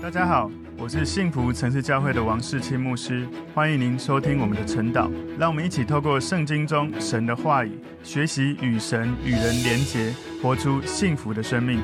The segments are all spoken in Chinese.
大家好，我是幸福城市教会的王世清牧师，欢迎您收听我们的晨祷。让我们一起透过圣经中神的话语，学习与神与人连结，活出幸福的生命。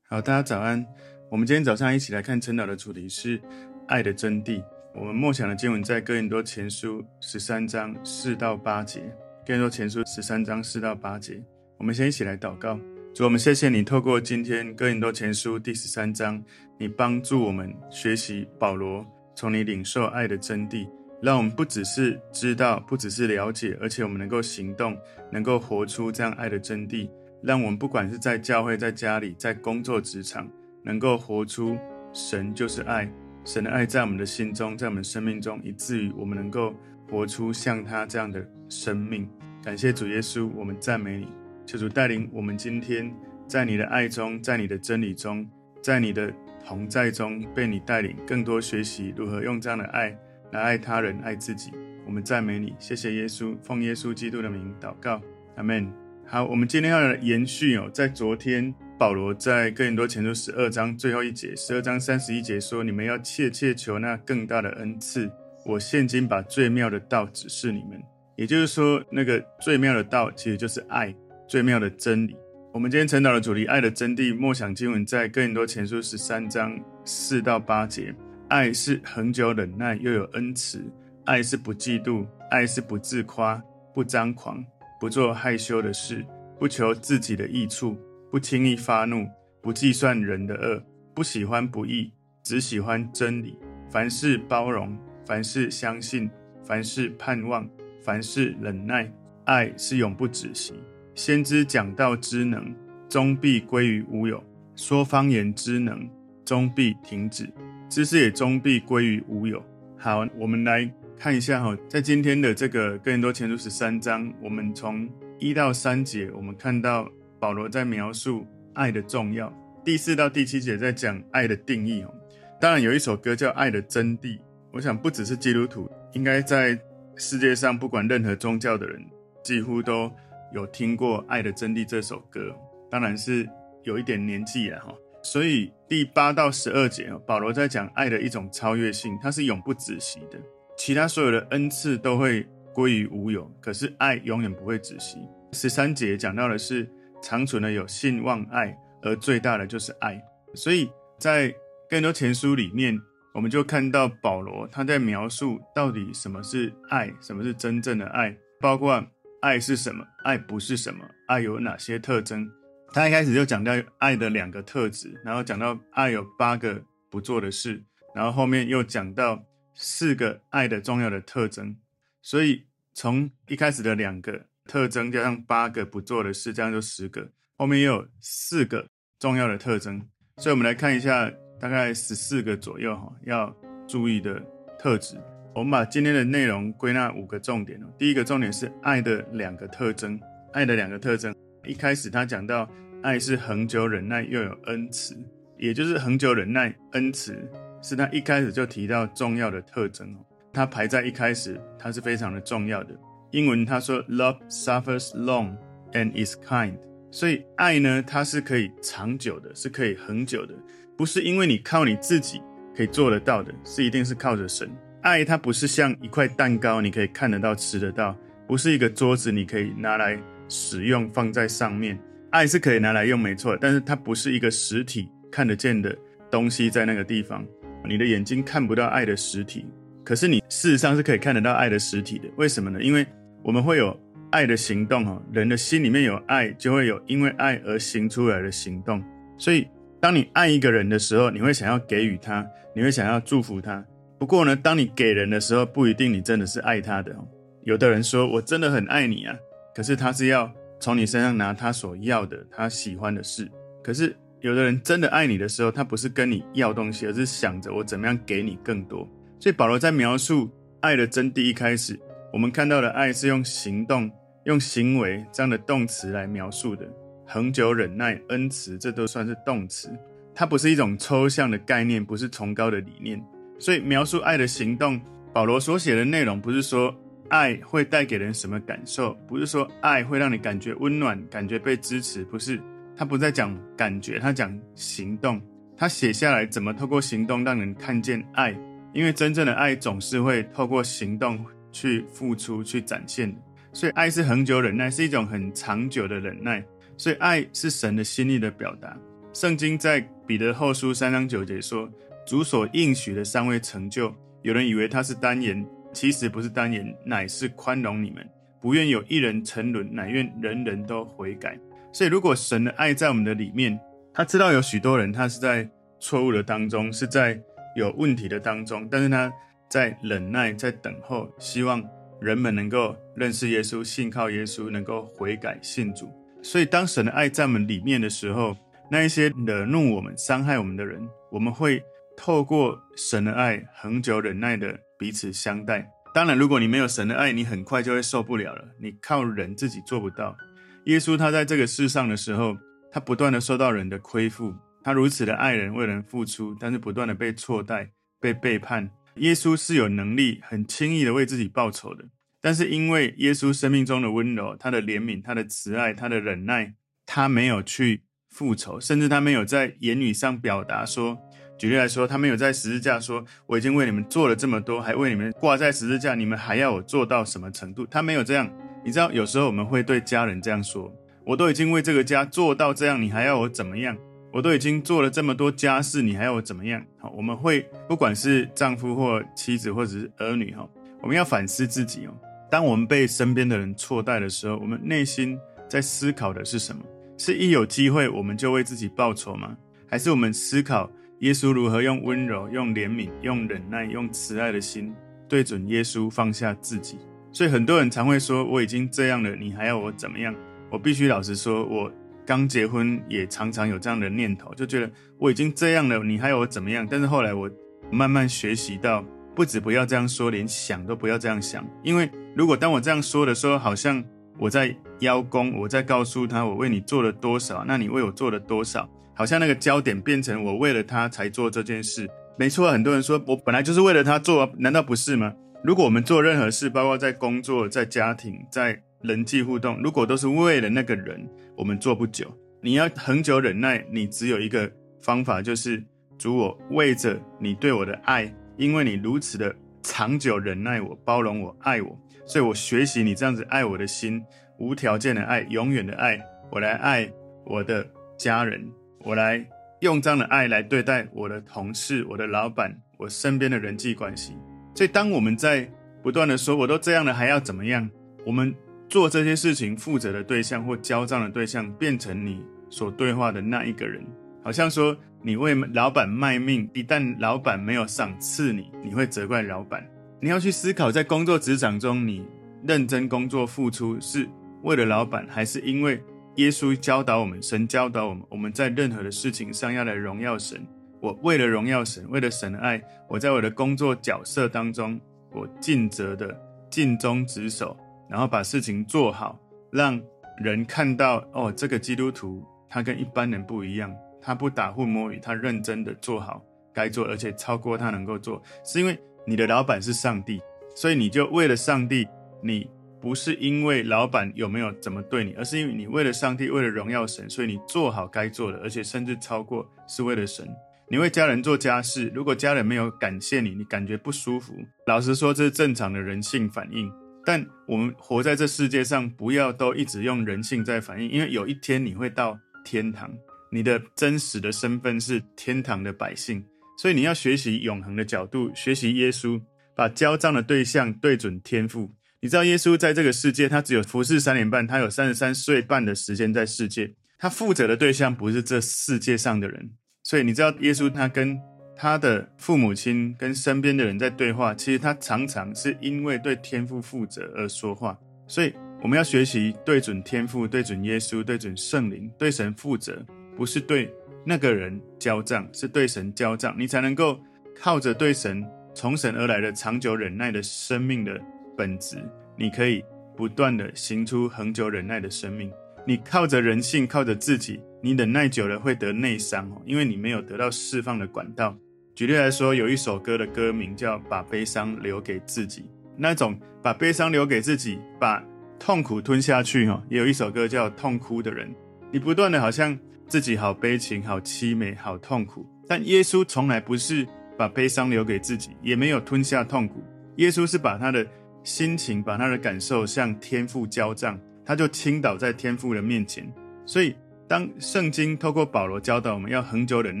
好，大家早安。我们今天早上一起来看晨祷的主题是爱的真谛。我们默想的经文在哥林多前书十三章四到八节。哥林多前书十三章四到八节，我们先一起来祷告。主，我们谢谢你透过今天哥林多前书第十三章，你帮助我们学习保罗从你领受爱的真谛，让我们不只是知道，不只是了解，而且我们能够行动，能够活出这样爱的真谛。让我们不管是在教会、在家里、在工作职场，能够活出神就是爱，神的爱在我们的心中，在我们生命中，以至于我们能够活出像他这样的生命。感谢主耶稣，我们赞美你。求主带领我们今天在你的爱中，在你的真理中，在你的同在中被你带领，更多学习如何用这样的爱来爱他人、爱自己。我们赞美你，谢谢耶稣，奉耶稣基督的名祷告，阿门。好，我们今天要来延续哦，在昨天保罗在哥林多前书十二章最后一节，十二章三十一节说：“你们要切切求那更大的恩赐。我现今把最妙的道指示你们。”也就是说，那个最妙的道其实就是爱。最妙的真理。我们今天晨祷的主题，爱的真谛。默想经文在更多前书十三章四到八节。爱是恒久忍耐，又有恩慈；爱是不嫉妒，爱是不自夸，不张狂，不做害羞的事，不求自己的益处，不轻易发怒，不计算人的恶，不喜欢不义，只喜欢真理。凡事包容，凡事相信，凡事盼望，凡事忍耐。爱是永不止息。先知讲道之能，终必归于无有；说方言之能，终必停止；知识也终必归于无有。好，我们来看一下哈，在今天的这个哥林多前书十三章，我们从一到三节，我们看到保罗在描述爱的重要；第四到第七节在讲爱的定义。哦当然，有一首歌叫《爱的真谛》，我想不只是基督徒，应该在世界上不管任何宗教的人，几乎都。有听过《爱的真谛》这首歌，当然是有一点年纪了哈。所以第八到十二节，保罗在讲爱的一种超越性，它是永不止息的。其他所有的恩赐都会归于无有，可是爱永远不会止息。十三节讲到的是长存的有信望爱，而最大的就是爱。所以在更多前书里面，我们就看到保罗他在描述到底什么是爱，什么是真正的爱，包括。爱是什么？爱不是什么？爱有哪些特征？他一开始就讲到爱的两个特质，然后讲到爱有八个不做的事，然后后面又讲到四个爱的重要的特征。所以从一开始的两个特征加上八个不做的事，这样就十个。后面又有四个重要的特征，所以我们来看一下，大概十四个左右哈，要注意的特质。我们把今天的内容归纳五个重点。第一个重点是爱的两个特征。爱的两个特征，一开始他讲到爱是恒久忍耐，又有恩慈，也就是恒久忍耐、恩慈是他一开始就提到重要的特征。他排在一开始，它是非常的重要的。英文他说，Love suffers long and is kind。所以爱呢，它是可以长久的，是可以恒久的，不是因为你靠你自己可以做得到的，是一定是靠着神。爱它不是像一块蛋糕，你可以看得到、吃得到；不是一个桌子，你可以拿来使用放在上面。爱是可以拿来用，没错，但是它不是一个实体看得见的东西在那个地方。你的眼睛看不到爱的实体，可是你事实上是可以看得到爱的实体的。为什么呢？因为我们会有爱的行动哈，人的心里面有爱，就会有因为爱而行出来的行动。所以，当你爱一个人的时候，你会想要给予他，你会想要祝福他。不过呢，当你给人的时候，不一定你真的是爱他的。有的人说我真的很爱你啊，可是他是要从你身上拿他所要的、他喜欢的事。可是有的人真的爱你的时候，他不是跟你要东西，而是想着我怎么样给你更多。所以保罗在描述爱的真谛一开始，我们看到的爱是用行动、用行为这样的动词来描述的。恒久忍耐、恩慈，这都算是动词，它不是一种抽象的概念，不是崇高的理念。所以描述爱的行动，保罗所写的内容不是说爱会带给人什么感受，不是说爱会让你感觉温暖、感觉被支持，不是。他不在讲感觉，他讲行动。他写下来怎么透过行动让人看见爱，因为真正的爱总是会透过行动去付出、去展现。所以爱是恒久忍耐，是一种很长久的忍耐。所以爱是神的心意的表达。圣经在彼得后书三章九节说：“主所应许的三位成就，有人以为他是单言，其实不是单言，乃是宽容你们，不愿有一人沉沦，乃愿人人都悔改。”所以，如果神的爱在我们的里面，他知道有许多人他是在错误的当中，是在有问题的当中，但是他在忍耐，在等候，希望人们能够认识耶稣，信靠耶稣，能够悔改信主。所以，当神的爱在我们里面的时候，那一些惹怒我们、伤害我们的人，我们会透过神的爱，恒久忍耐的彼此相待。当然，如果你没有神的爱，你很快就会受不了了。你靠人自己做不到。耶稣他在这个世上的时候，他不断的受到人的亏负，他如此的爱人、为人付出，但是不断的被错待、被背叛。耶稣是有能力很轻易的为自己报仇的，但是因为耶稣生命中的温柔、他的怜悯、他的慈爱、他的忍耐，他没有去复仇，甚至他没有在言语上表达说，举例来说，他没有在十字架说，我已经为你们做了这么多，还为你们挂在十字架，你们还要我做到什么程度？他没有这样。你知道，有时候我们会对家人这样说。我都已经为这个家做到这样，你还要我怎么样？我都已经做了这么多家事，你还要我怎么样？好，我们会不管是丈夫或妻子，或者是儿女，哈，我们要反思自己哦。当我们被身边的人错待的时候，我们内心在思考的是什么？是一有机会我们就为自己报仇吗？还是我们思考耶稣如何用温柔、用怜悯、用忍耐、用慈爱的心对准耶稣，放下自己？所以很多人常会说：“我已经这样了，你还要我怎么样？”我必须老实说，我刚结婚也常常有这样的念头，就觉得我已经这样了，你还要我怎么样？但是后来我慢慢学习到，不止不要这样说，连想都不要这样想。因为如果当我这样说的时候，好像我在邀功，我在告诉他我为你做了多少，那你为我做了多少？好像那个焦点变成我为了他才做这件事。没错，很多人说我本来就是为了他做，难道不是吗？如果我们做任何事，包括在工作、在家庭、在人际互动，如果都是为了那个人，我们做不久。你要恒久忍耐，你只有一个方法，就是主，我为着你对我的爱，因为你如此的长久忍耐我、包容我、爱我，所以我学习你这样子爱我的心，无条件的爱、永远的爱，我来爱我的家人，我来用这样的爱来对待我的同事、我的老板、我身边的人际关系。所以，当我们在不断的说“我都这样了，还要怎么样”，我们。做这些事情负责的对象或交账的对象，变成你所对话的那一个人，好像说你为老板卖命，一旦老板没有赏赐你，你会责怪老板。你要去思考，在工作职场中，你认真工作付出是为了老板，还是因为耶稣教导我们，神教导我们，我们在任何的事情上要来荣耀神。我为了荣耀神，为了神的爱，我在我的工作角色当中，我尽责的尽忠职守。然后把事情做好，让人看到哦，这个基督徒他跟一般人不一样，他不打混摸鱼，他认真的做好该做，而且超过他能够做，是因为你的老板是上帝，所以你就为了上帝，你不是因为老板有没有怎么对你，而是因为你为了上帝，为了荣耀神，所以你做好该做的，而且甚至超过是为了神。你为家人做家事，如果家人没有感谢你，你感觉不舒服，老实说，这是正常的人性反应。但我们活在这世界上，不要都一直用人性在反应，因为有一天你会到天堂，你的真实的身份是天堂的百姓，所以你要学习永恒的角度，学习耶稣，把交账的对象对准天父。你知道耶稣在这个世界，他只有服侍三年半，他有三十三岁半的时间在世界，他负责的对象不是这世界上的人，所以你知道耶稣他跟。他的父母亲跟身边的人在对话，其实他常常是因为对天父负责而说话。所以我们要学习对准天父、对准耶稣、对准圣灵、对神负责，不是对那个人交账，是对神交账。你才能够靠着对神从神而来的长久忍耐的生命的本质，你可以不断的行出恒久忍耐的生命。你靠着人性，靠着自己，你忍耐久了会得内伤哦，因为你没有得到释放的管道。举例来说，有一首歌的歌名叫《把悲伤留给自己》，那种把悲伤留给自己，把痛苦吞下去。哈，也有一首歌叫《痛哭的人》，你不断的好像自己好悲情、好凄美、好痛苦，但耶稣从来不是把悲伤留给自己，也没有吞下痛苦。耶稣是把他的心情、把他的感受向天父交账，他就倾倒在天父的面前。所以，当圣经透过保罗教导我们要恒久忍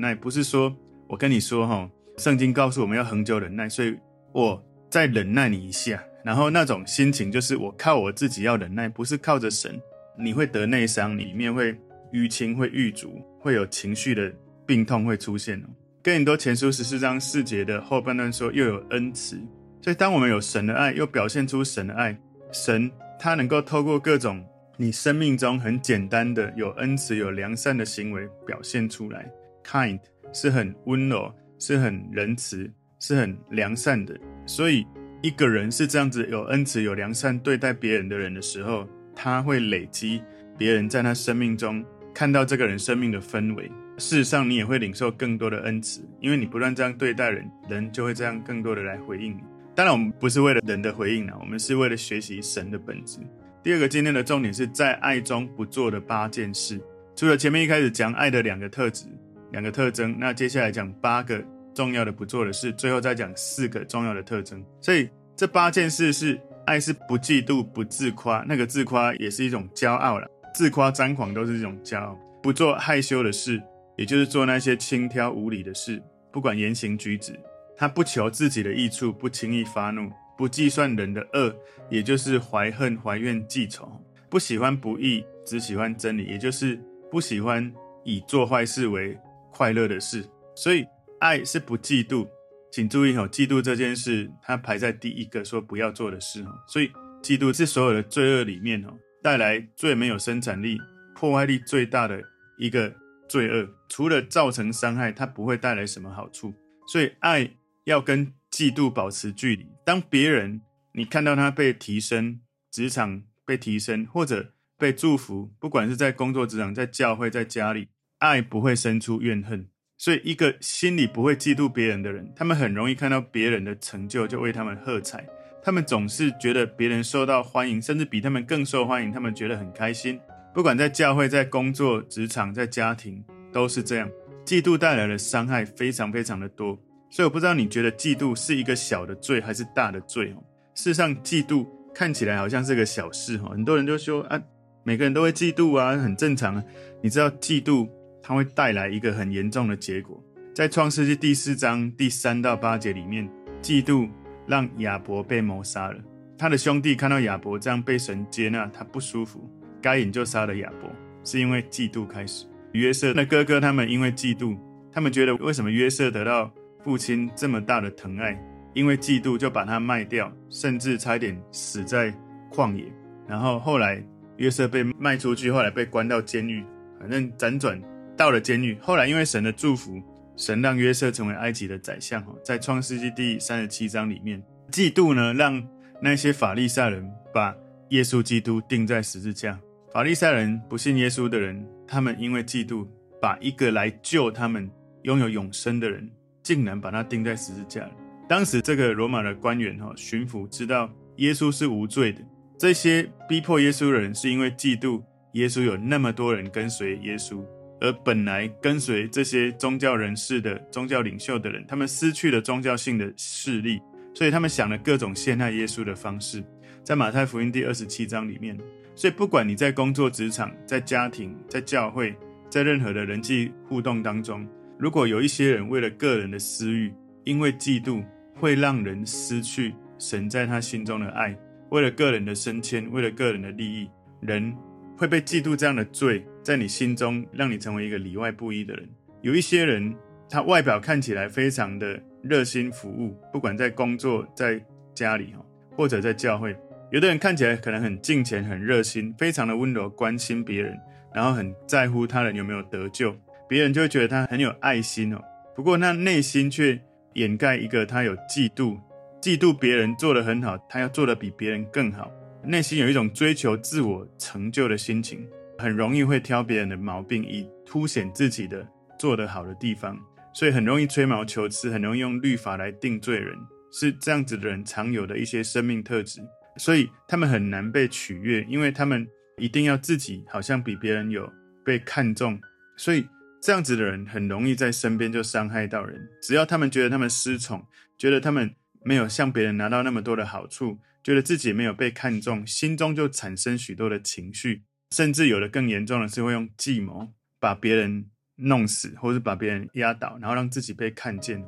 耐，不是说我跟你说哈，圣经告诉我们要恒久忍耐，所以我再忍耐你一下。然后那种心情就是我靠我自己要忍耐，不是靠着神。你会得内伤，你里面会淤青、会郁卒，会有情绪的病痛会出现哦。哥林多前书十四章四节的后半段说，又有恩慈。所以当我们有神的爱，又表现出神的爱，神他能够透过各种你生命中很简单的有恩慈、有良善的行为表现出来。Kind 是很温柔，是很仁慈，是很良善的。所以。一个人是这样子有恩慈、有良善对待别人的人的时候，他会累积别人在他生命中看到这个人生命的氛围。事实上，你也会领受更多的恩慈，因为你不断这样对待人，人就会这样更多的来回应你。当然，我们不是为了人的回应啊，我们是为了学习神的本质。第二个，今天的重点是在爱中不做的八件事。除了前面一开始讲爱的两个特质、两个特征，那接下来讲八个。重要的不做的事，最后再讲四个重要的特征。所以这八件事是爱是不嫉妒、不自夸，那个自夸也是一种骄傲了。自夸、张狂都是一种骄傲。不做害羞的事，也就是做那些轻佻无礼的事。不管言行举止，他不求自己的益处，不轻易发怒，不计算人的恶，也就是怀恨、怀怨、记仇。不喜欢不义，只喜欢真理，也就是不喜欢以做坏事为快乐的事。所以。爱是不嫉妒，请注意哦，嫉妒这件事，它排在第一个说不要做的事哦。所以，嫉妒是所有的罪恶里面哦，带来最没有生产力、破坏力最大的一个罪恶。除了造成伤害，它不会带来什么好处。所以，爱要跟嫉妒保持距离。当别人你看到他被提升，职场被提升，或者被祝福，不管是在工作职场、在教会、在家里，爱不会生出怨恨。所以，一个心里不会嫉妒别人的人，他们很容易看到别人的成就就为他们喝彩。他们总是觉得别人受到欢迎，甚至比他们更受欢迎，他们觉得很开心。不管在教会、在工作、职场、在家庭，都是这样。嫉妒带来的伤害非常非常的多。所以，我不知道你觉得嫉妒是一个小的罪还是大的罪哦？事实上，嫉妒看起来好像是个小事哈，很多人就说啊，每个人都会嫉妒啊，很正常啊。你知道嫉妒？它会带来一个很严重的结果，在创世纪第四章第三到八节里面，嫉妒让亚伯被谋杀了。他的兄弟看到亚伯这样被神接纳，他不舒服，该隐就杀了亚伯，是因为嫉妒开始。约瑟的哥哥他们因为嫉妒，他们觉得为什么约瑟得到父亲这么大的疼爱，因为嫉妒就把他卖掉，甚至差点死在旷野。然后后来约瑟被卖出去，后来被关到监狱，反正辗转。到了监狱，后来因为神的祝福，神让约瑟成为埃及的宰相。在创世纪第三十七章里面，嫉妒呢，让那些法利赛人把耶稣基督钉在十字架。法利赛人不信耶稣的人，他们因为嫉妒，把一个来救他们、拥有永生的人，竟然把他钉在十字架。当时这个罗马的官员哈巡抚知道耶稣是无罪的，这些逼迫耶稣的人是因为嫉妒耶稣有那么多人跟随耶稣。而本来跟随这些宗教人士的宗教领袖的人，他们失去了宗教性的势力，所以他们想了各种陷害耶稣的方式。在马太福音第二十七章里面，所以不管你在工作职场、在家庭、在教会、在任何的人际互动当中，如果有一些人为了个人的私欲，因为嫉妒会让人失去神在他心中的爱，为了个人的升迁，为了个人的利益，人。会被嫉妒这样的罪在你心中，让你成为一个里外不一的人。有一些人，他外表看起来非常的热心服务，不管在工作、在家里哈，或者在教会。有的人看起来可能很敬虔、很热心，非常的温柔，关心别人，然后很在乎他人有没有得救，别人就会觉得他很有爱心哦。不过那内心却掩盖一个他有嫉妒，嫉妒别人做得很好，他要做得比别人更好。内心有一种追求自我成就的心情，很容易会挑别人的毛病，以凸显自己的做得好的地方，所以很容易吹毛求疵，很容易用律法来定罪人，是这样子的人常有的一些生命特质，所以他们很难被取悦，因为他们一定要自己好像比别人有被看重，所以这样子的人很容易在身边就伤害到人。只要他们觉得他们失宠，觉得他们没有向别人拿到那么多的好处，觉得自己没有被看重，心中就产生许多的情绪，甚至有的更严重的是会用计谋把别人弄死，或是把别人压倒，然后让自己被看见。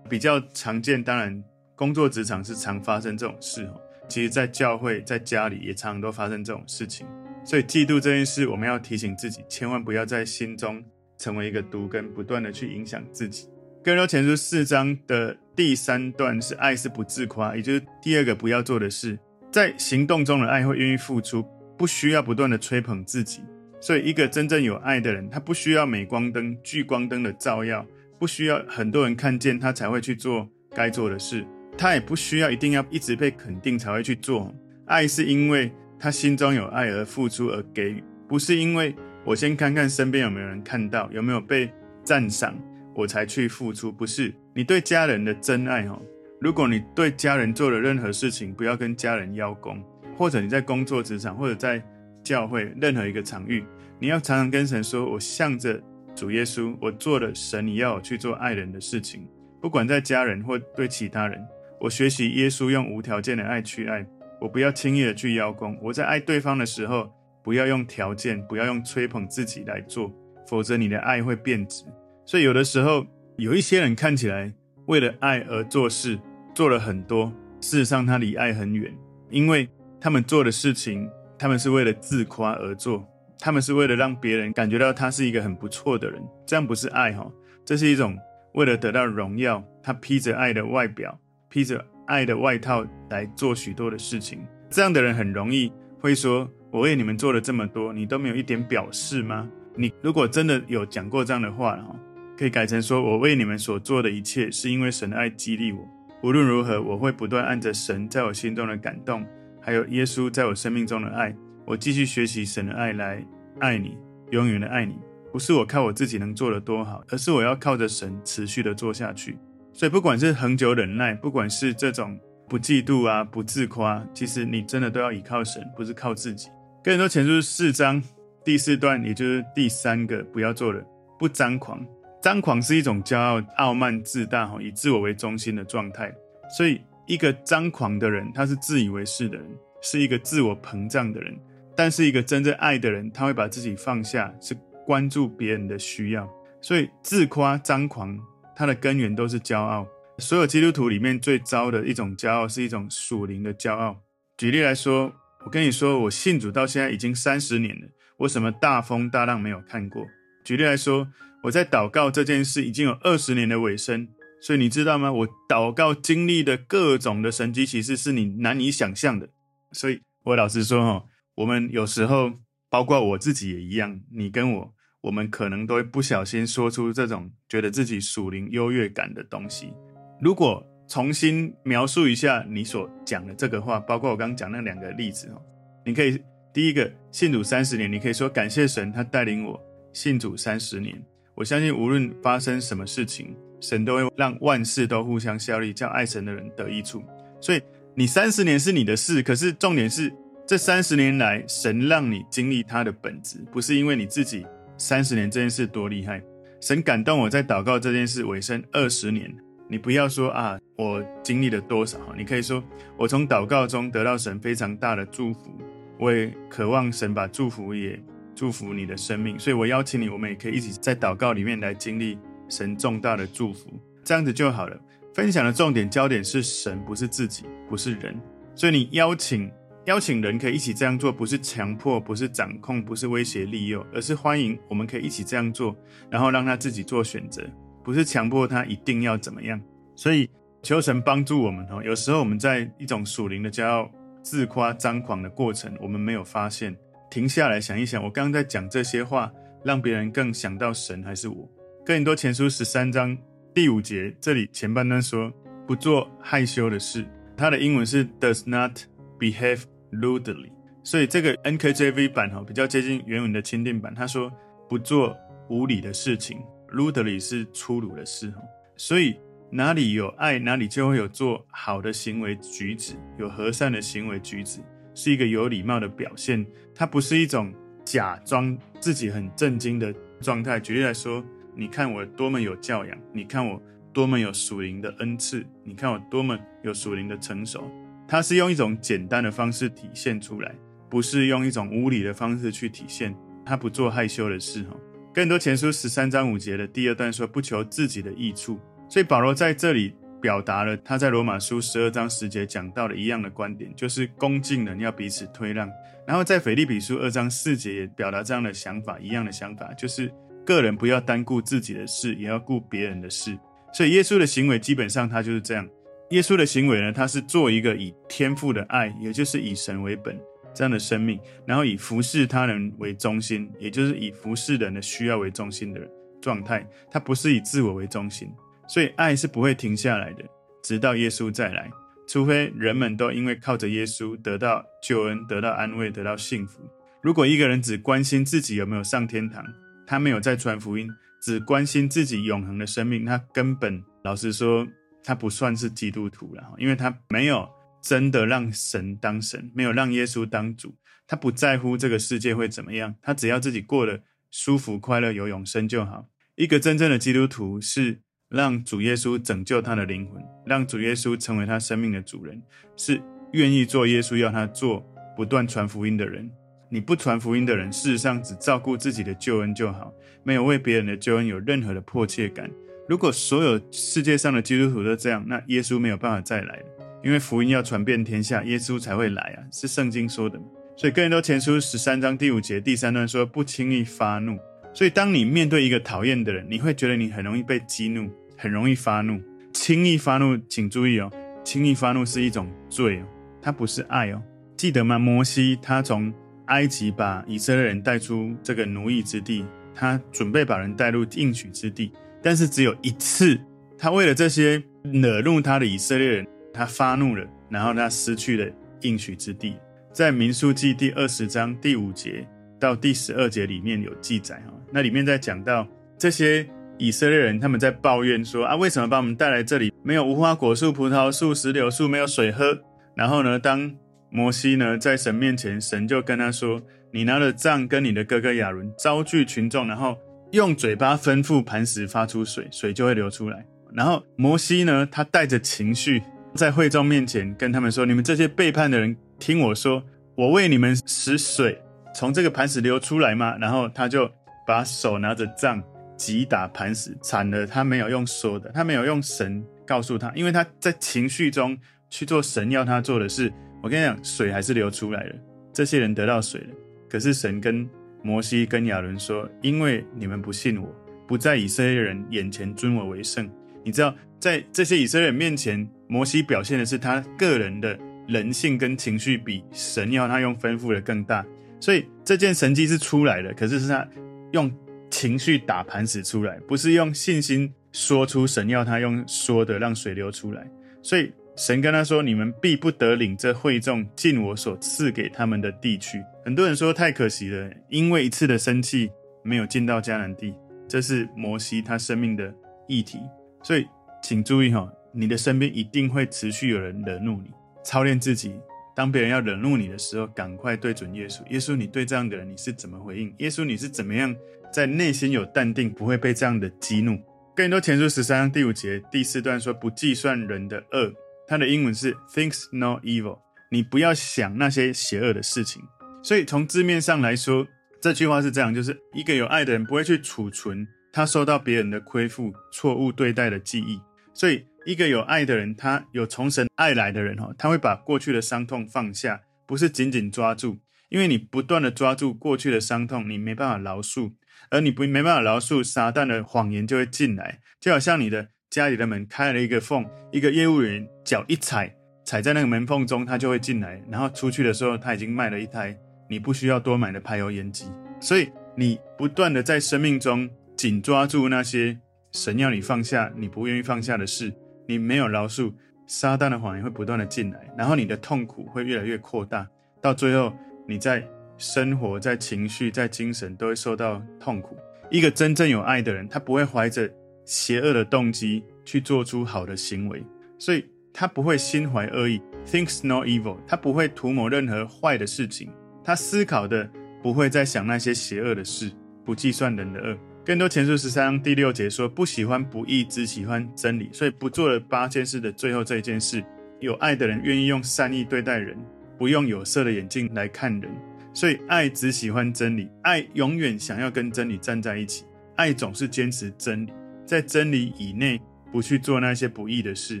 比较常见，当然工作职场是常发生这种事哦。其实，在教会、在家里也常常都发生这种事情。所以，嫉妒这件事，我们要提醒自己，千万不要在心中成为一个毒根，不断的去影响自己。哥林多前书四章的第三段是爱是不自夸，也就是第二个不要做的事。在行动中的爱会愿意付出，不需要不断的吹捧自己。所以，一个真正有爱的人，他不需要镁光灯、聚光灯的照耀，不需要很多人看见他才会去做该做的事。他也不需要一定要一直被肯定才会去做。爱是因为他心中有爱而付出而给予，不是因为我先看看身边有没有人看到，有没有被赞赏，我才去付出。不是你对家人的真爱哦。如果你对家人做了任何事情，不要跟家人邀功，或者你在工作职场或者在教会任何一个场域，你要常常跟神说：“我向着主耶稣，我做了神你要我去做爱人的事情，不管在家人或对其他人。”我学习耶稣用无条件的爱去爱，我不要轻易的去邀功。我在爱对方的时候，不要用条件，不要用吹捧自己来做，否则你的爱会变质。所以有的时候，有一些人看起来为了爱而做事，做了很多，事实上他离爱很远，因为他们做的事情，他们是为了自夸而做，他们是为了让别人感觉到他是一个很不错的人，这样不是爱哈，这是一种为了得到荣耀，他披着爱的外表。披着爱的外套来做许多的事情，这样的人很容易会说：“我为你们做了这么多，你都没有一点表示吗？”你如果真的有讲过这样的话，哈，可以改成说：“我为你们所做的一切，是因为神的爱激励我。无论如何，我会不断按着神在我心中的感动，还有耶稣在我生命中的爱，我继续学习神的爱来爱你，永远的爱你。不是我靠我自己能做的多好，而是我要靠着神持续的做下去。”所以，不管是恒久忍耐，不管是这种不嫉妒啊、不自夸，其实你真的都要依靠神，不是靠自己。哥林多前书四章第四段，也就是第三个不要做的，不张狂。张狂是一种骄傲、傲慢、自大，以自我为中心的状态。所以，一个张狂的人，他是自以为是的人，是一个自我膨胀的人。但是，一个真正爱的人，他会把自己放下，是关注别人的需要。所以，自夸、张狂。它的根源都是骄傲。所有基督徒里面最糟的一种骄傲，是一种属灵的骄傲。举例来说，我跟你说，我信主到现在已经三十年了，我什么大风大浪没有看过。举例来说，我在祷告这件事已经有二十年的尾声，所以你知道吗？我祷告经历的各种的神迹奇事，是你难以想象的。所以我老实说哈，我们有时候，包括我自己也一样，你跟我。我们可能都会不小心说出这种觉得自己属灵优越感的东西。如果重新描述一下你所讲的这个话，包括我刚刚讲那两个例子哦，你可以第一个信主三十年，你可以说感谢神，他带领我信主三十年。我相信无论发生什么事情，神都会让万事都互相效力，叫爱神的人得益处。所以你三十年是你的事，可是重点是这三十年来，神让你经历他的本质，不是因为你自己。三十年这件事多厉害！神感动我在祷告这件事尾声二十年。你不要说啊，我经历了多少？你可以说，我从祷告中得到神非常大的祝福。我也渴望神把祝福也祝福你的生命。所以我邀请你，我们也可以一起在祷告里面来经历神重大的祝福，这样子就好了。分享的重点焦点是神，不是自己，不是人。所以你邀请。邀请人可以一起这样做，不是强迫，不是掌控，不是威胁利诱，而是欢迎。我们可以一起这样做，然后让他自己做选择，不是强迫他一定要怎么样。所以求神帮助我们哦。有时候我们在一种属灵的骄傲、自夸、张狂的过程，我们没有发现，停下来想一想，我刚刚在讲这些话，让别人更想到神还是我？哥林多前书十三章第五节，这里前半段说不做害羞的事，它的英文是 does not。Behave rudely，所以这个 NKJV 版哈比较接近原文的钦定版。他说不做无理的事情，rudely 是粗鲁的事。所以哪里有爱，哪里就会有做好的行为举止，有和善的行为举止，是一个有礼貌的表现。它不是一种假装自己很正经的状态。举例来说，你看我多么有教养，你看我多么有属灵的恩赐，你看我多么有属灵的成熟。它是用一种简单的方式体现出来，不是用一种无理的方式去体现。他不做害羞的事哈。更多前书十三章五节的第二段说，不求自己的益处。所以保罗在这里表达了他在罗马书十二章十节讲到的一样的观点，就是恭敬人要彼此推让。然后在腓立比书二章四节也表达这样的想法，一样的想法，就是个人不要单顾自己的事，也要顾别人的事。所以耶稣的行为基本上他就是这样。耶稣的行为呢，他是做一个以天父的爱，也就是以神为本这样的生命，然后以服侍他人为中心，也就是以服侍人的需要为中心的状态。他不是以自我为中心，所以爱是不会停下来的，直到耶稣再来，除非人们都因为靠着耶稣得到救恩、得到安慰、得到幸福。如果一个人只关心自己有没有上天堂，他没有在传福音，只关心自己永恒的生命，他根本老实说。他不算是基督徒了，因为他没有真的让神当神，没有让耶稣当主，他不在乎这个世界会怎么样，他只要自己过得舒服、快乐、有永生就好。一个真正的基督徒是让主耶稣拯救他的灵魂，让主耶稣成为他生命的主人，是愿意做耶稣要他做、不断传福音的人。你不传福音的人，事实上只照顾自己的救恩就好，没有为别人的救恩有任何的迫切感。如果所有世界上的基督徒都这样，那耶稣没有办法再来了，因为福音要传遍天下，耶稣才会来啊，是圣经说的。所以哥林多前书十三章第五节第三段说，不轻易发怒。所以当你面对一个讨厌的人，你会觉得你很容易被激怒，很容易发怒。轻易发怒，请注意哦，轻易发怒是一种罪哦，它不是爱哦。记得吗？摩西他从埃及把以色列人带出这个奴役之地，他准备把人带入应许之地。但是只有一次，他为了这些惹怒他的以色列人，他发怒了，然后他失去了应许之地。在民数记第二十章第五节到第十二节里面有记载哈，那里面在讲到这些以色列人他们在抱怨说啊，为什么把我们带来这里，没有无花果树、葡萄树、石榴树，没有水喝？然后呢，当摩西呢在神面前，神就跟他说：“你拿着杖跟你的哥哥亚伦招聚群众，然后。”用嘴巴吩咐磐石发出水，水就会流出来。然后摩西呢，他带着情绪在会众面前跟他们说：“你们这些背叛的人，听我说，我为你们使水从这个磐石流出来吗？”然后他就把手拿着杖击打磐石，惨了，他没有用说的，他没有用神告诉他，因为他在情绪中去做神要他做的事。我跟你讲，水还是流出来了，这些人得到水了。可是神跟摩西跟亚伦说：“因为你们不信我，不在以色列人眼前尊我为圣。你知道，在这些以色列人面前，摩西表现的是他个人的人性跟情绪比神要他用吩咐的更大。所以这件神迹是出来的，可是是他用情绪打盘子出来，不是用信心说出神要他用说的让水流出来。所以神跟他说：你们必不得领这会众进我所赐给他们的地区。”很多人说太可惜了，因为一次的生气没有进到迦南地，这是摩西他生命的议题。所以请注意哈，你的身边一定会持续有人惹怒你。操练自己，当别人要惹怒你的时候，赶快对准耶稣。耶稣，你对这样的人你是怎么回应？耶稣，你是怎么样在内心有淡定，不会被这样的激怒？更多前书十三章第五节第四段说：“不计算人的恶。”它的英文是 “thinks no evil”，你不要想那些邪恶的事情。所以从字面上来说，这句话是这样：就是一个有爱的人不会去储存他受到别人的亏负、错误对待的记忆。所以，一个有爱的人，他有从神爱来的人，哈，他会把过去的伤痛放下，不是紧紧抓住。因为你不断的抓住过去的伤痛，你没办法饶恕，而你不没办法饶恕，撒旦的谎言就会进来，就好像你的家里的门开了一个缝，一个业务员脚一踩，踩在那个门缝中，他就会进来，然后出去的时候，他已经卖了一台。你不需要多买的排油烟机，所以你不断的在生命中紧抓住那些神要你放下、你不愿意放下的事，你没有饶恕，撒旦的谎言会不断的进来，然后你的痛苦会越来越扩大，到最后你在生活、在情绪、在精神都会受到痛苦。一个真正有爱的人，他不会怀着邪恶的动机去做出好的行为，所以他不会心怀恶意，thinks no evil，他不会图谋任何坏的事情。他思考的不会再想那些邪恶的事，不计算人的恶。更多前书十三章第六节说：“不喜欢不义，只喜欢真理。”所以不做了八件事的最后这一件事，有爱的人愿意用善意对待人，不用有色的眼镜来看人。所以爱只喜欢真理，爱永远想要跟真理站在一起，爱总是坚持真理，在真理以内不去做那些不义的事。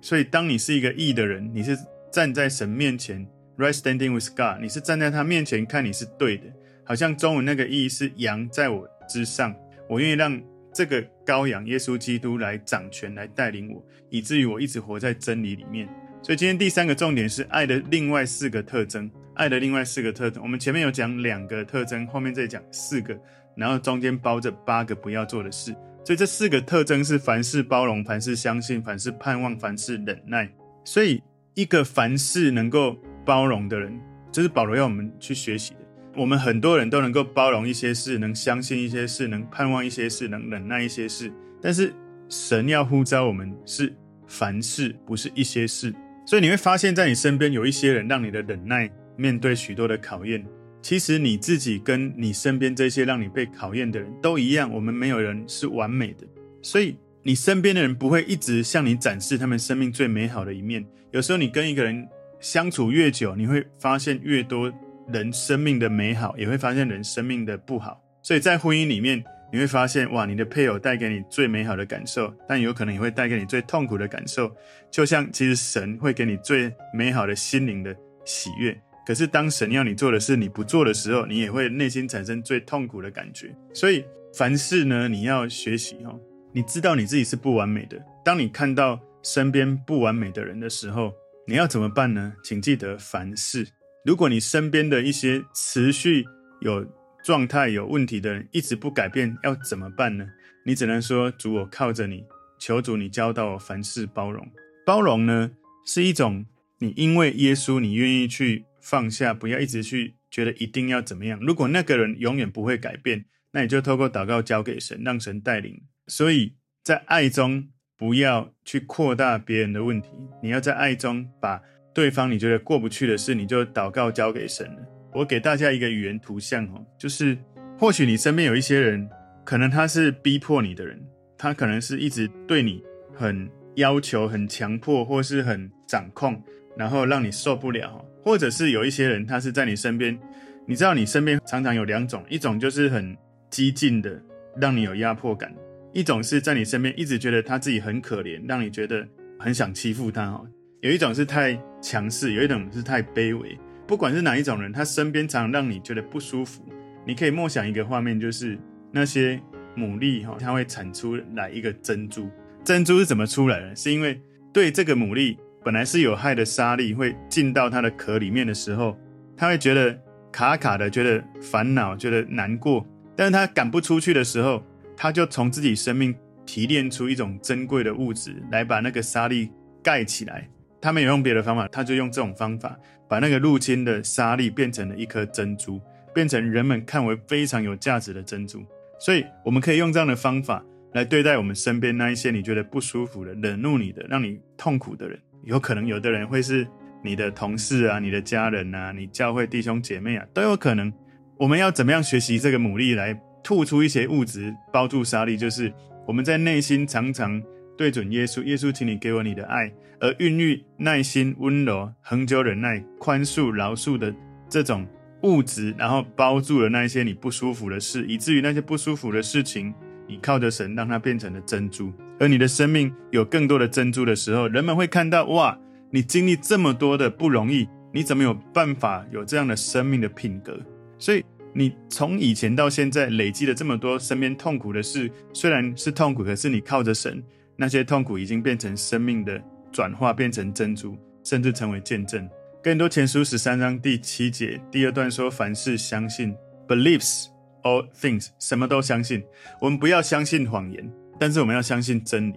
所以当你是一个义的人，你是站在神面前，right standing with God，你是站在他面前看你是对的，好像中文那个义是羊在我之上，我愿意让这个羔羊耶稣基督来掌权，来带领我，以至于我一直活在真理里面。所以今天第三个重点是爱的另外四个特征。爱的另外四个特征，我们前面有讲两个特征，后面再讲四个，然后中间包着八个不要做的事。所以这四个特征是：凡事包容，凡事相信，凡事盼望，凡事忍耐。所以一个凡事能够包容的人，这是保罗要我们去学习的。我们很多人都能够包容一些事，能相信一些事，能盼望一些事，能忍耐一些事。但是神要呼召我们是凡事，不是一些事。所以你会发现在你身边有一些人，让你的忍耐。面对许多的考验，其实你自己跟你身边这些让你被考验的人都一样，我们没有人是完美的，所以你身边的人不会一直向你展示他们生命最美好的一面。有时候你跟一个人相处越久，你会发现越多人生命的美好，也会发现人生命的不好。所以在婚姻里面，你会发现哇，你的配偶带给你最美好的感受，但有可能也会带给你最痛苦的感受。就像其实神会给你最美好的心灵的喜悦。可是，当神要你做的事你不做的时候，你也会内心产生最痛苦的感觉。所以，凡事呢，你要学习哦。你知道你自己是不完美的。当你看到身边不完美的人的时候，你要怎么办呢？请记得凡事。如果你身边的一些持续有状态有问题的人一直不改变，要怎么办呢？你只能说：主，我靠着你，求主你教导我凡事包容。包容呢，是一种你因为耶稣，你愿意去。放下，不要一直去觉得一定要怎么样。如果那个人永远不会改变，那你就透过祷告交给神，让神带领。所以在爱中，不要去扩大别人的问题。你要在爱中把对方你觉得过不去的事，你就祷告交给神了。我给大家一个语言图像哦，就是或许你身边有一些人，可能他是逼迫你的人，他可能是一直对你很要求、很强迫，或是很掌控，然后让你受不了。或者是有一些人，他是在你身边，你知道你身边常常有两种，一种就是很激进的，让你有压迫感；一种是在你身边一直觉得他自己很可怜，让你觉得很想欺负他。哦，有一种是太强势，有一种是太卑微。不管是哪一种人，他身边常让你觉得不舒服。你可以默想一个画面，就是那些牡蛎哈，它会产出来一个珍珠。珍珠是怎么出来的？是因为对这个牡蛎。本来是有害的沙粒会进到它的壳里面的时候，它会觉得卡卡的，觉得烦恼，觉得难过。但是它赶不出去的时候，它就从自己生命提炼出一种珍贵的物质来把那个沙粒盖起来。他没有用别的方法，他就用这种方法把那个入侵的沙粒变成了一颗珍珠，变成人们看为非常有价值的珍珠。所以我们可以用这样的方法来对待我们身边那一些你觉得不舒服的、惹怒你的、让你痛苦的人。有可能有的人会是你的同事啊，你的家人啊，你教会弟兄姐妹啊，都有可能。我们要怎么样学习这个牡蛎来吐出一些物质包住沙粒？就是我们在内心常常对准耶稣，耶稣，请你给我你的爱，而孕育耐心、温柔、恒久忍耐、宽恕、饶恕的这种物质，然后包住了那一些你不舒服的事，以至于那些不舒服的事情，你靠着神让它变成了珍珠。而你的生命有更多的珍珠的时候，人们会看到哇，你经历这么多的不容易，你怎么有办法有这样的生命的品格？所以你从以前到现在累积了这么多身边痛苦的事，虽然是痛苦，可是你靠着神，那些痛苦已经变成生命的转化，变成珍珠，甚至成为见证。更多前书十三章第七节第二段说：凡事相信，believes all things，什么都相信。我们不要相信谎言。但是我们要相信真理，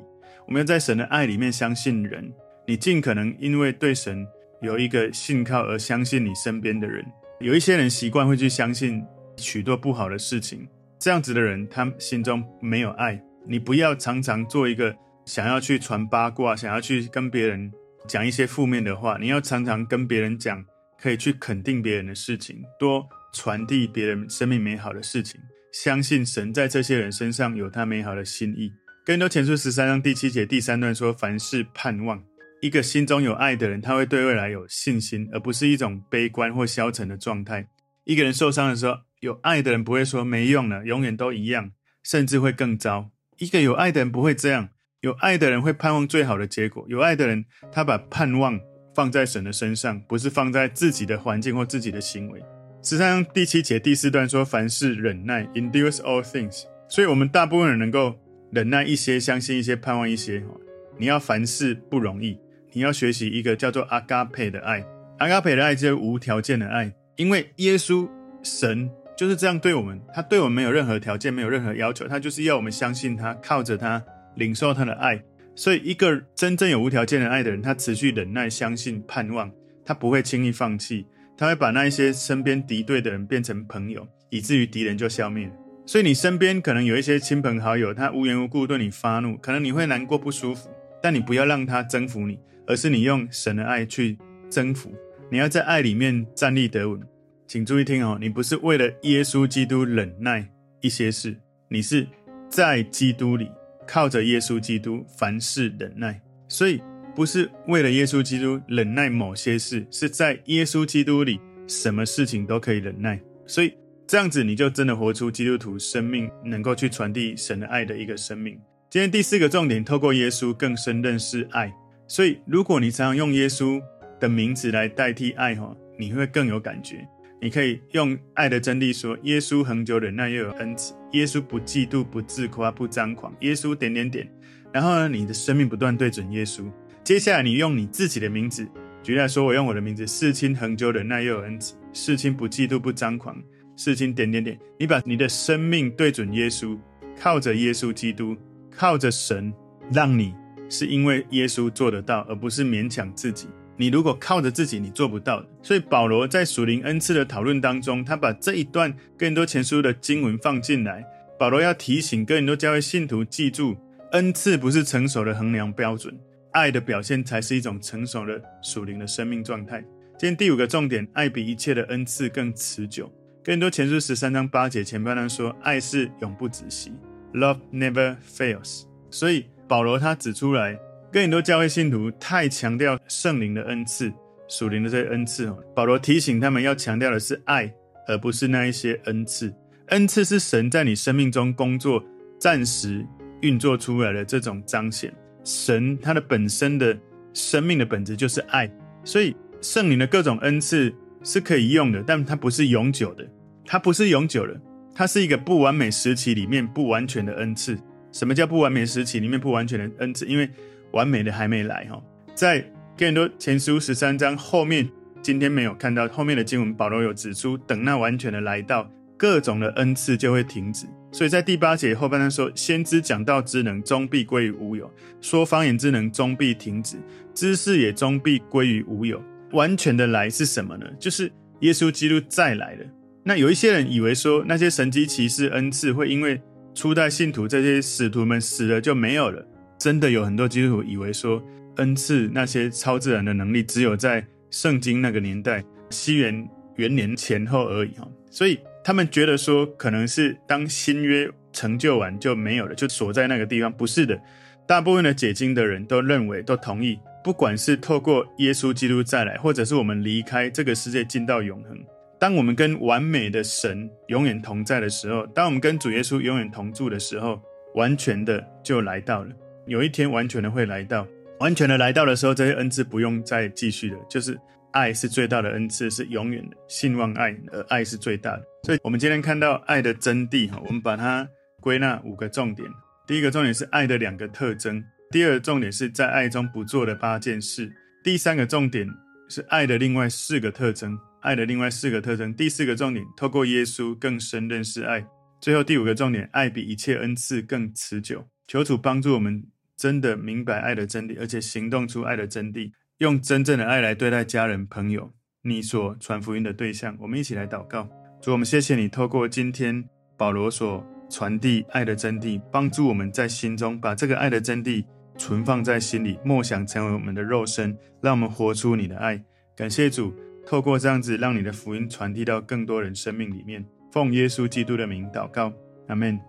我们要在神的爱里面相信人。你尽可能因为对神有一个信靠而相信你身边的人。有一些人习惯会去相信许多不好的事情，这样子的人他心中没有爱。你不要常常做一个想要去传八卦、想要去跟别人讲一些负面的话。你要常常跟别人讲可以去肯定别人的事情，多传递别人生命美好的事情。相信神在这些人身上有他美好的心意。哥林多前书十三章第七节第三段说：“凡事盼望。”一个心中有爱的人，他会对未来有信心，而不是一种悲观或消沉的状态。一个人受伤的时候，有爱的人不会说没用了，永远都一样，甚至会更糟。一个有爱的人不会这样，有爱的人会盼望最好的结果。有爱的人，他把盼望放在神的身上，不是放在自己的环境或自己的行为。十三章第七节第四段说：“凡事忍耐，endures all things。”所以，我们大部分人能够忍耐一些，相信一些，盼望一些。你要凡事不容易。你要学习一个叫做阿嘎佩的爱，阿嘎佩的爱就是无条件的爱，因为耶稣神就是这样对我们，他对我们没有任何条件，没有任何要求，他就是要我们相信他，靠着他领受他的爱。所以，一个真正有无条件的爱的人，他持续忍耐、相信、盼望，他不会轻易放弃，他会把那一些身边敌对的人变成朋友，以至于敌人就消灭。所以，你身边可能有一些亲朋好友，他无缘无故对你发怒，可能你会难过不舒服，但你不要让他征服你。而是你用神的爱去征服，你要在爱里面站立得稳。请注意听哦，你不是为了耶稣基督忍耐一些事，你是在基督里靠着耶稣基督凡事忍耐。所以不是为了耶稣基督忍耐某些事，是在耶稣基督里什么事情都可以忍耐。所以这样子你就真的活出基督徒生命，能够去传递神的爱的一个生命。今天第四个重点，透过耶稣更深认识爱。所以，如果你常常用耶稣的名字来代替爱，哈，你会更有感觉。你可以用爱的真理说：耶稣恒久忍耐，又有恩慈；耶稣不嫉妒，不自夸，不张狂；耶稣点点点。然后呢，你的生命不断对准耶稣。接下来，你用你自己的名字，举例来说，我用我的名字：世青恒久忍耐，又有恩慈；世青不嫉妒，不张狂；世青点点点。你把你的生命对准耶稣，靠着耶稣基督，靠着神，让你。是因为耶稣做得到，而不是勉强自己。你如果靠着自己，你做不到的。所以保罗在属灵恩赐的讨论当中，他把这一段更多前书的经文放进来。保罗要提醒更多教会信徒记住，恩赐不是成熟的衡量标准，爱的表现才是一种成熟的属灵的生命状态。今天第五个重点，爱比一切的恩赐更持久。更多前书十三章八节前半段说，爱是永不止息，Love never fails。所以。保罗他指出来，跟很多教会信徒太强调圣灵的恩赐、属灵的这些恩赐哦。保罗提醒他们要强调的是爱，而不是那一些恩赐。恩赐是神在你生命中工作、暂时运作出来的这种彰显。神他的本身的生命的本质就是爱，所以圣灵的各种恩赐是可以用的，但它不是永久的，它不是永久的，它是一个不完美时期里面不完全的恩赐。什么叫不完美时期里面不完全的恩赐？因为完美的还没来哈。在哥林多前书十三章后面，今天没有看到后面的经文，保罗有指出，等那完全的来到，各种的恩赐就会停止。所以在第八节后半段说，先知讲道之能终必归于无有，说方言之能终必停止，知识也终必归于无有。完全的来是什么呢？就是耶稣基督再来了。那有一些人以为说，那些神迹奇事恩赐会因为初代信徒这些使徒们死了就没有了，真的有很多基督徒以为说恩赐那些超自然的能力只有在圣经那个年代西元元年前后而已哈，所以他们觉得说可能是当新约成就完就没有了，就锁在那个地方。不是的，大部分的解经的人都认为都同意，不管是透过耶稣基督再来，或者是我们离开这个世界进到永恒。当我们跟完美的神永远同在的时候，当我们跟主耶稣永远同住的时候，完全的就来到了。有一天，完全的会来到，完全的来到的时候，这些恩赐不用再继续的，就是爱是最大的恩赐，是永远的。信望爱，而爱是最大的。所以，我们今天看到爱的真谛哈，我们把它归纳五个重点。第一个重点是爱的两个特征，第二个重点是在爱中不做的八件事，第三个重点是爱的另外四个特征。爱的另外四个特征，第四个重点，透过耶稣更深认识爱。最后第五个重点，爱比一切恩赐更持久。求主帮助我们真的明白爱的真理，而且行动出爱的真谛，用真正的爱来对待家人、朋友，你所传福音的对象。我们一起来祷告，主，我们谢谢你，透过今天保罗所传递爱的真谛，帮助我们在心中把这个爱的真谛存放在心里，默想成为我们的肉身，让我们活出你的爱。感谢主。透过这样子，让你的福音传递到更多人生命里面。奉耶稣基督的名祷告，阿门。